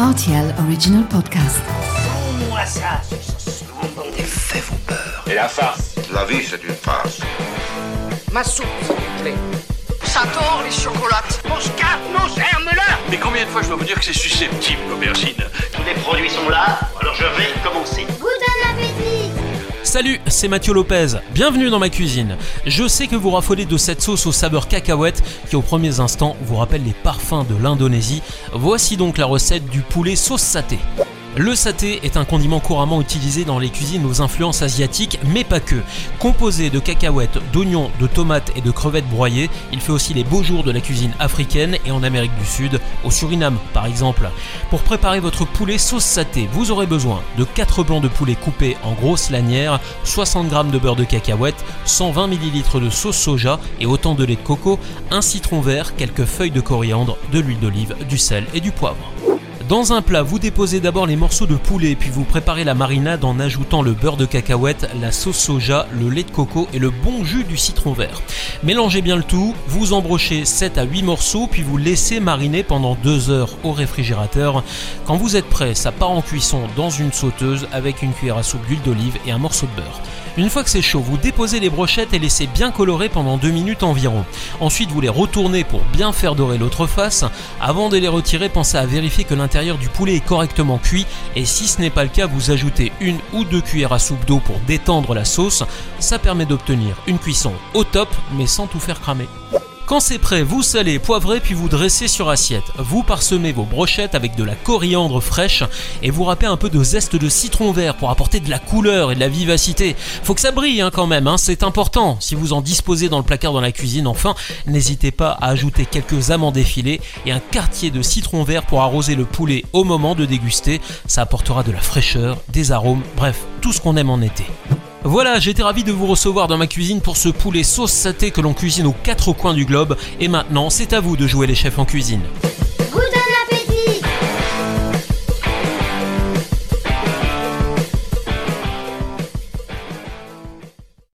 RTL Original Podcast. Moi ça, ce bonbon des faits vos peurs. Et la farce La vie, c'est une farce. Ma soupe, s'il vous plaît. Ça tord les chocolates. Mon scarpe, mon germe-là Mais combien de fois je dois vous dire que c'est susceptible, l'aubergine? Tous les produits sont là, alors je vais commencer. Salut, c'est Mathieu Lopez. Bienvenue dans ma cuisine. Je sais que vous raffolez de cette sauce au saveur cacahuète qui, au premiers instants, vous rappelle les parfums de l'Indonésie. Voici donc la recette du poulet sauce saté. Le saté est un condiment couramment utilisé dans les cuisines aux influences asiatiques, mais pas que. Composé de cacahuètes, d'oignons, de tomates et de crevettes broyées, il fait aussi les beaux jours de la cuisine africaine et en Amérique du Sud, au Suriname par exemple. Pour préparer votre poulet sauce saté, vous aurez besoin de 4 blancs de poulet coupés en grosses lanières, 60 g de beurre de cacahuète, 120 ml de sauce soja et autant de lait de coco, un citron vert, quelques feuilles de coriandre, de l'huile d'olive, du sel et du poivre. Dans un plat, vous déposez d'abord les morceaux de poulet, puis vous préparez la marinade en ajoutant le beurre de cacahuète, la sauce soja, le lait de coco et le bon jus du citron vert. Mélangez bien le tout, vous embrochez 7 à 8 morceaux, puis vous laissez mariner pendant 2 heures au réfrigérateur. Quand vous êtes prêt, ça part en cuisson dans une sauteuse avec une cuillère à soupe d'huile d'olive et un morceau de beurre. Une fois que c'est chaud, vous déposez les brochettes et laissez bien colorer pendant 2 minutes environ. Ensuite, vous les retournez pour bien faire dorer l'autre face. Avant de les retirer, pensez à vérifier que du poulet est correctement cuit et si ce n'est pas le cas, vous ajoutez une ou deux cuillères à soupe d'eau pour détendre la sauce. Ça permet d'obtenir une cuisson au top mais sans tout faire cramer. Quand c'est prêt, vous salez, poivrez puis vous dressez sur assiette. Vous parsemez vos brochettes avec de la coriandre fraîche et vous râpez un peu de zeste de citron vert pour apporter de la couleur et de la vivacité. Faut que ça brille hein, quand même, hein, c'est important. Si vous en disposez dans le placard dans la cuisine, enfin, n'hésitez pas à ajouter quelques amandes effilées et un quartier de citron vert pour arroser le poulet au moment de déguster. Ça apportera de la fraîcheur, des arômes, bref, tout ce qu'on aime en été. Voilà, j'étais ravi de vous recevoir dans ma cuisine pour ce poulet sauce saté que l'on cuisine aux quatre coins du globe. Et maintenant, c'est à vous de jouer les chefs en cuisine.